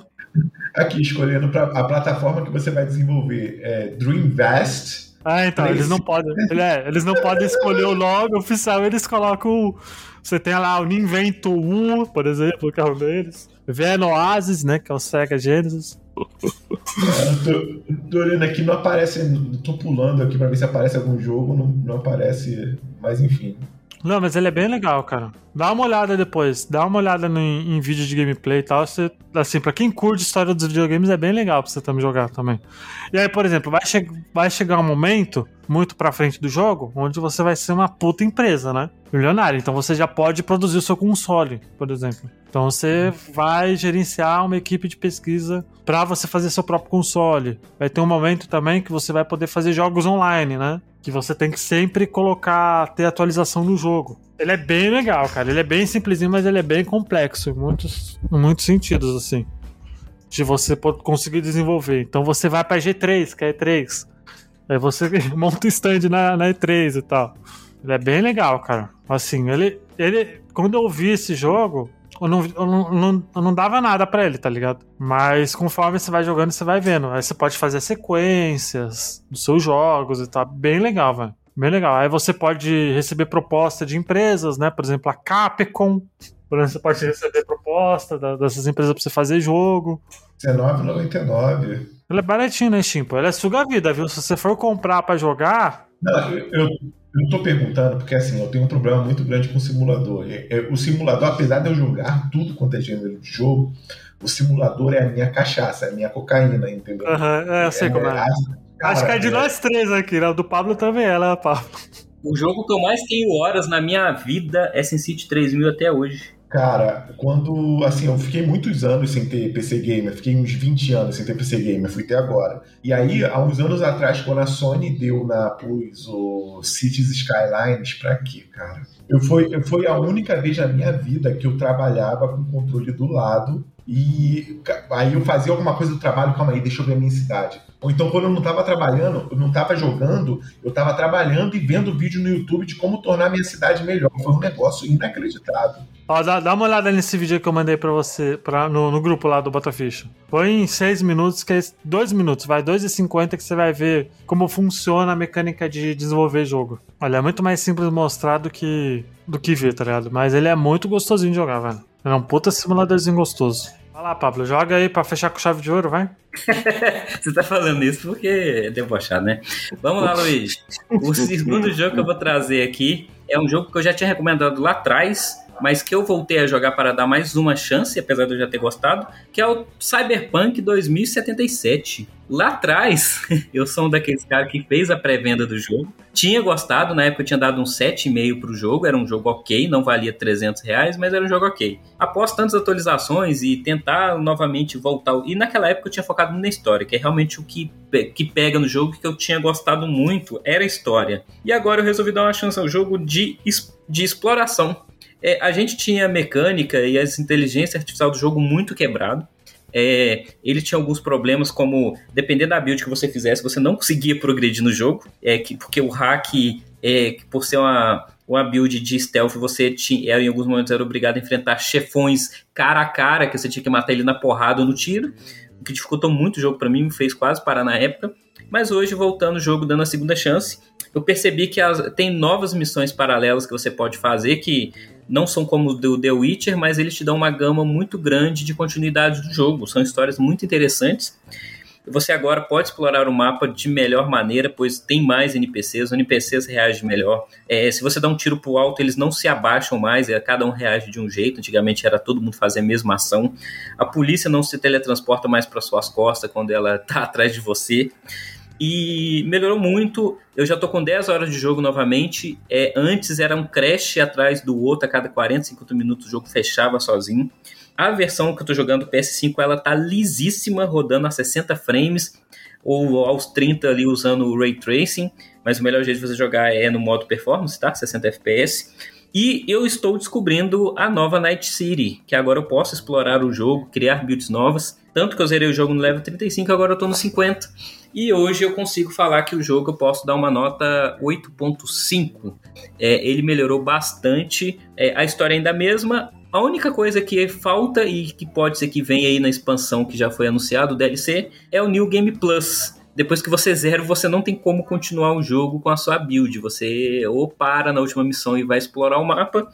Aqui, escolhendo a plataforma que você vai desenvolver é Dreamvest. Ah, então, eles não podem. É, eles não podem escolher o nome oficial, eles colocam. Você tem lá o Ninvento 1, por exemplo, que é um deles. Venom Oasis, né? Que é o Sega Genesis. Tô, tô, olhando aqui, não aparece. Tô pulando aqui pra ver se aparece algum jogo, não, não aparece, mas enfim. Não, mas ele é bem legal, cara. Dá uma olhada depois, dá uma olhada no, em, vídeo de gameplay e tal. Você, assim, pra quem curte história dos videogames, é bem legal pra você também jogar também. E aí, por exemplo, vai, che vai chegar um momento, muito pra frente do jogo, onde você vai ser uma puta empresa, né? Milionária. Então você já pode produzir o seu console, por exemplo. Então você vai gerenciar uma equipe de pesquisa para você fazer seu próprio console. Vai ter um momento também que você vai poder fazer jogos online, né? Que você tem que sempre colocar, ter atualização no jogo. Ele é bem legal, cara. Ele é bem simplesinho, mas ele é bem complexo em muitos, em muitos sentidos, assim. De você conseguir desenvolver. Então você vai pra G3, que é E3. Aí você monta o stand na, na E3 e tal. Ele é bem legal, cara. Assim, ele, ele. Quando eu vi esse jogo, eu não, eu não, não, eu não dava nada para ele, tá ligado? Mas conforme você vai jogando, você vai vendo. Aí você pode fazer sequências dos seus jogos e tá bem legal, velho. Bem legal. Aí você pode receber proposta de empresas, né? Por exemplo, a Capcom. Por exemplo, você pode receber proposta dessas empresas pra você fazer jogo. R$19,99. Ele é baratinho, né, Steam? Ele é suga vida, viu? Se você for comprar para jogar. Não, eu, eu, eu tô perguntando porque assim, eu tenho um problema muito grande com o simulador. É, é, o simulador, apesar de eu jogar tudo quanto é gênero de jogo, o simulador é a minha cachaça, é a minha cocaína, entendeu? Uhum, é, eu sei é, como é. Cara, Acho que é de nós três aqui, né? O do Pablo também é, né, Pablo? O jogo que eu mais tenho horas na minha vida é SimCity 3000 até hoje. Cara, quando. Assim, eu fiquei muitos anos sem ter PC Gamer, fiquei uns 20 anos sem ter PC Gamer, fui ter agora. E aí, há uns anos atrás, quando a Sony deu na Plus o Cities Skylines, pra quê, cara? Eu foi, foi a única vez na minha vida que eu trabalhava com controle do lado e aí eu fazia alguma coisa do trabalho, calma aí, deixa eu ver a minha cidade. Ou então, quando eu não estava trabalhando, eu não estava jogando, eu estava trabalhando e vendo vídeo no YouTube de como tornar a minha cidade melhor. Foi um negócio inacreditável. Ó, dá, dá, uma olhada nesse vídeo que eu mandei pra você pra, no, no grupo lá do Botaficha. Põe em 6 minutos, que é 2 minutos, vai 2,50 que você vai ver como funciona a mecânica de desenvolver jogo. Olha, é muito mais simples mostrar do que, do que ver, tá ligado? Mas ele é muito gostosinho de jogar, velho. É um puta simuladorzinho gostoso. Vai lá, Pablo, joga aí pra fechar com chave de ouro, vai. você tá falando isso porque é debochado, né? Vamos lá, Luiz. O segundo jogo que eu vou trazer aqui é um jogo que eu já tinha recomendado lá atrás, mas que eu voltei a jogar para dar mais uma chance, apesar de eu já ter gostado, que é o Cyberpunk 2077. Lá atrás, eu sou um daqueles caras que fez a pré-venda do jogo. Tinha gostado, na época eu tinha dado um 7,5 pro jogo, era um jogo ok, não valia 300 reais, mas era um jogo ok. Após tantas atualizações e tentar novamente voltar... E naquela época eu tinha focado na história, que é realmente o que, que pega no jogo, que eu tinha gostado muito, era a história. E agora eu resolvi dar uma chance ao jogo de, de exploração é, a gente tinha a mecânica e a inteligência artificial do jogo muito quebrado. É, ele tinha alguns problemas, como dependendo da build que você fizesse, você não conseguia progredir no jogo, é, que, porque o hack, é, por ser uma, uma build de stealth, você tinha, em alguns momentos era obrigado a enfrentar chefões cara a cara, que você tinha que matar ele na porrada ou no tiro, o que dificultou muito o jogo para mim, me fez quase parar na época. Mas hoje, voltando o jogo, dando a segunda chance, eu percebi que as, tem novas missões paralelas que você pode fazer que não são como o The Witcher, mas eles te dão uma gama muito grande de continuidade do jogo. São histórias muito interessantes. Você agora pode explorar o mapa de melhor maneira, pois tem mais NPCs, os NPCs reagem melhor. É, se você dá um tiro pro alto, eles não se abaixam mais, é, cada um reage de um jeito. Antigamente era todo mundo fazer a mesma ação. A polícia não se teletransporta mais para suas costas quando ela tá atrás de você. E melhorou muito. Eu já tô com 10 horas de jogo novamente. É, antes era um crash atrás do outro, a cada 40, 50 minutos o jogo fechava sozinho. A versão que eu tô jogando PS5, ela tá lisíssima, rodando a 60 frames ou aos 30 ali usando o Ray Tracing, mas o melhor jeito de você jogar é no modo performance, tá? 60 FPS. E eu estou descobrindo a nova Night City, que agora eu posso explorar o jogo, criar builds novas. Tanto que eu zerei o jogo no level 35, agora eu tô no 50. E hoje eu consigo falar que o jogo eu posso dar uma nota 8.5. É, ele melhorou bastante. É, a história ainda é a mesma, a única coisa que falta e que pode ser que venha aí na expansão que já foi anunciado, o DLC, é o New Game Plus. Depois que você zera, você não tem como continuar o jogo com a sua build. Você ou para na última missão e vai explorar o mapa,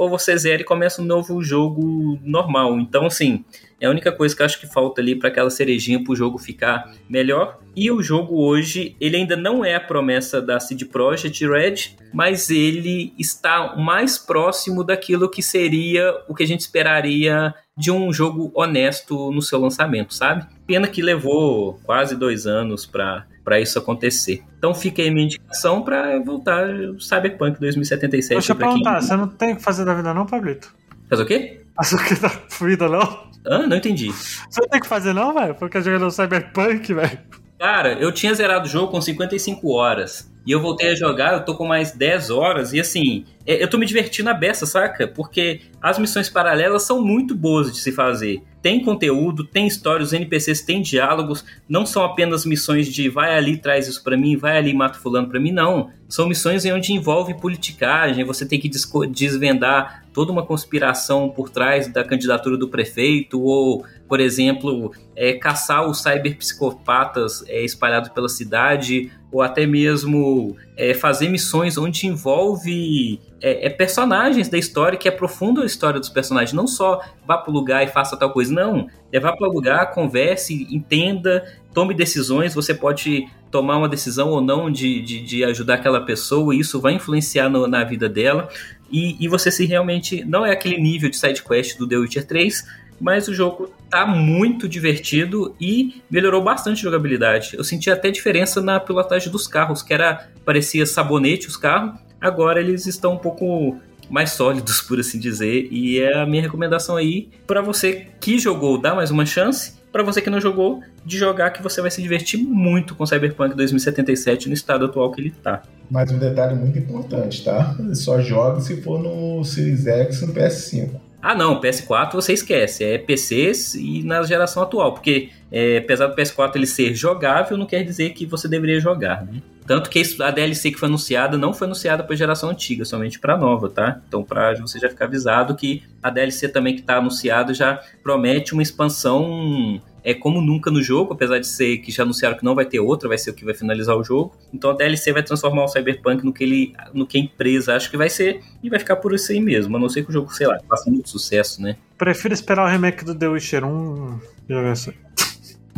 ou você zera e começa um novo jogo normal. Então, assim, é a única coisa que eu acho que falta ali para aquela cerejinha para o jogo ficar melhor. E o jogo hoje, ele ainda não é a promessa da CD Projekt Red, mas ele está mais próximo daquilo que seria o que a gente esperaria de um jogo honesto no seu lançamento, sabe? Pena que levou quase dois anos para para isso acontecer. Então fica aí minha indicação para voltar Cyberpunk 2077. Deixa eu perguntar, quem... você não tem o que fazer da vida não, Pablito? Faz o quê? Faz o que da vida não? Ah, não entendi. Você não tem que fazer não, velho? Porque jogando Cyberpunk, velho. Cara, eu tinha zerado o jogo com 55 horas. E eu voltei a jogar, eu tô com mais 10 horas. E assim, é, eu tô me divertindo a beça, saca? Porque as missões paralelas são muito boas de se fazer. Tem conteúdo, tem história, os NPCs têm diálogos. Não são apenas missões de vai ali, traz isso pra mim, vai ali, mata fulano pra mim. Não. São missões em onde envolve politicagem, você tem que desvendar toda uma conspiração por trás da candidatura do prefeito, ou, por exemplo, é, caçar os cyberpsicopatas é, espalhados pela cidade, ou até mesmo é, fazer missões onde envolve é, é, personagens da história que aprofundam a história dos personagens. Não só vá para o lugar e faça tal coisa, não. É vá para o lugar, converse, entenda, tome decisões. Você pode tomar uma decisão ou não de, de, de ajudar aquela pessoa, e isso vai influenciar no, na vida dela. E, e você se realmente. Não é aquele nível de side quest do The Witcher 3, mas o jogo tá muito divertido e melhorou bastante a jogabilidade. Eu senti até diferença na pilotagem dos carros, que era parecia sabonete os carros, agora eles estão um pouco mais sólidos, por assim dizer, e é a minha recomendação aí para você que jogou, dá mais uma chance. Para você que não jogou, de jogar que você vai se divertir muito com Cyberpunk 2077 no estado atual que ele tá. Mais um detalhe muito importante, tá? Só joga se for no Series X e no PS5. Ah, não, PS4 você esquece, é PCs e na geração atual, porque é, apesar do PS4 ele ser jogável, não quer dizer que você deveria jogar, né? Tanto que a DLC que foi anunciada não foi anunciada para geração antiga, somente para nova, tá? Então, para você já ficar avisado que a DLC também que está anunciada já promete uma expansão é como nunca no jogo, apesar de ser que já anunciaram que não vai ter outra, vai ser o que vai finalizar o jogo. Então a DLC vai transformar o Cyberpunk no que ele, no que a empresa acha que vai ser e vai ficar por isso aí mesmo. A não ser que o jogo, sei lá, faça muito sucesso, né? Prefiro esperar o remake do The Witcher 1 e jogar isso.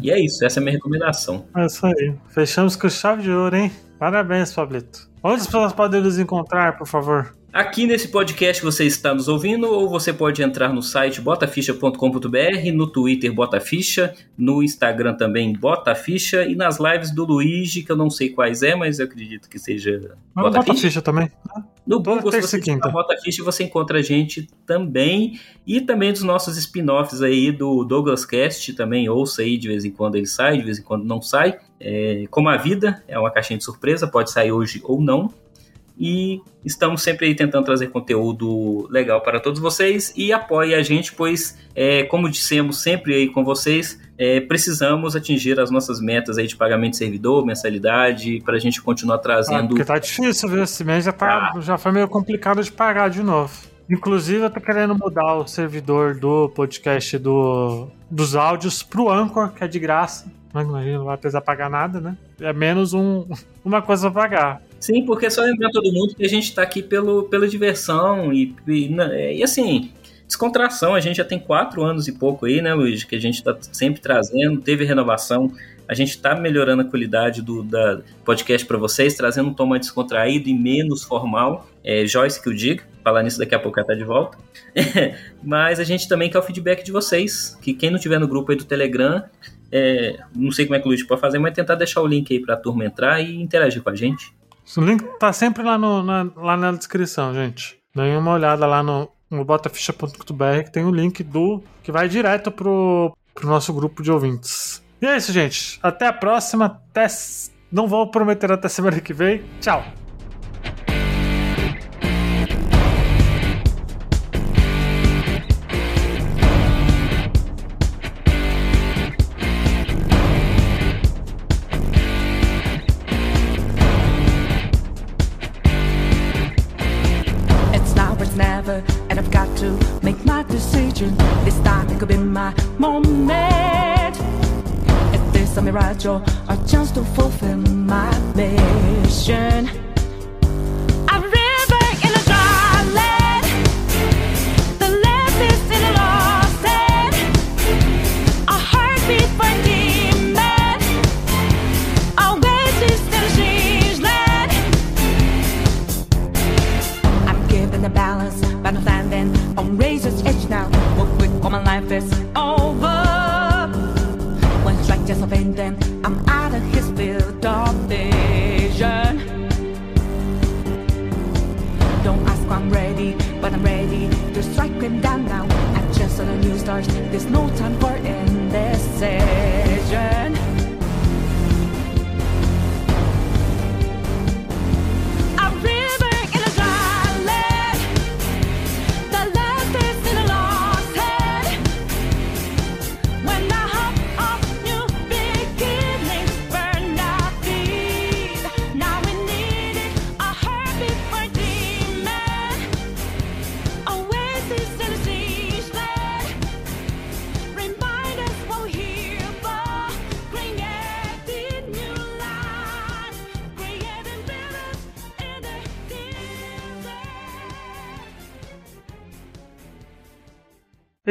E é isso, essa é a minha recomendação. É isso aí. Fechamos com chave de ouro, hein? Parabéns, Pablito. Onde as pessoas podem nos encontrar, por favor? Aqui nesse podcast você está nos ouvindo ou você pode entrar no site botaficha.com.br, no Twitter Botaficha, no Instagram também Botaficha e nas lives do Luigi, que eu não sei quais é, mas eu acredito que seja Botaficha. Botaficha também. No Google, se você quinta. Botaficha, você encontra a gente também e também dos nossos spin-offs aí do Douglas Cast, também ouça aí de vez em quando ele sai, de vez em quando não sai. É, como a vida, é uma caixinha de surpresa, pode sair hoje ou não e estamos sempre aí tentando trazer conteúdo legal para todos vocês e apoie a gente, pois, é, como dissemos sempre aí com vocês, é, precisamos atingir as nossas metas aí de pagamento de servidor, mensalidade, para a gente continuar trazendo. Ah, porque tá difícil, viu? Esse mês já, tá, ah. já foi meio complicado de pagar de novo. Inclusive, eu tô querendo mudar o servidor do podcast do, dos áudios pro Anchor, que é de graça. Não vai precisar pagar nada, né? É menos um, uma coisa pra pagar. Sim, porque só lembrar todo mundo que a gente está aqui pelo, pela diversão e, e, né, e, assim, descontração. A gente já tem quatro anos e pouco aí, né, Luiz? Que a gente está sempre trazendo, teve renovação. A gente está melhorando a qualidade do da podcast para vocês, trazendo um tom mais descontraído e menos formal. É, Joyce que o diga, falar nisso daqui a pouco ela tá de volta. Mas a gente também quer o feedback de vocês, que quem não tiver no grupo aí do Telegram, é, não sei como é que o Luiz pode fazer, mas tentar deixar o link aí para a turma entrar e interagir com a gente. O link tá sempre lá, no, na, lá na descrição, gente. Dê uma olhada lá no, no que tem o link do que vai direto pro, pro nosso grupo de ouvintes. E é isso, gente. Até a próxima. Até... Não vou prometer até semana que vem. Tchau. My decision. This time it could be my moment. Is this a mirage or a chance to fulfill my mission? All my life is over. One strike just offending, I'm out of his field of vision. Don't ask I'm ready, but I'm ready to strike him down now. I just saw the new stars, there's no time for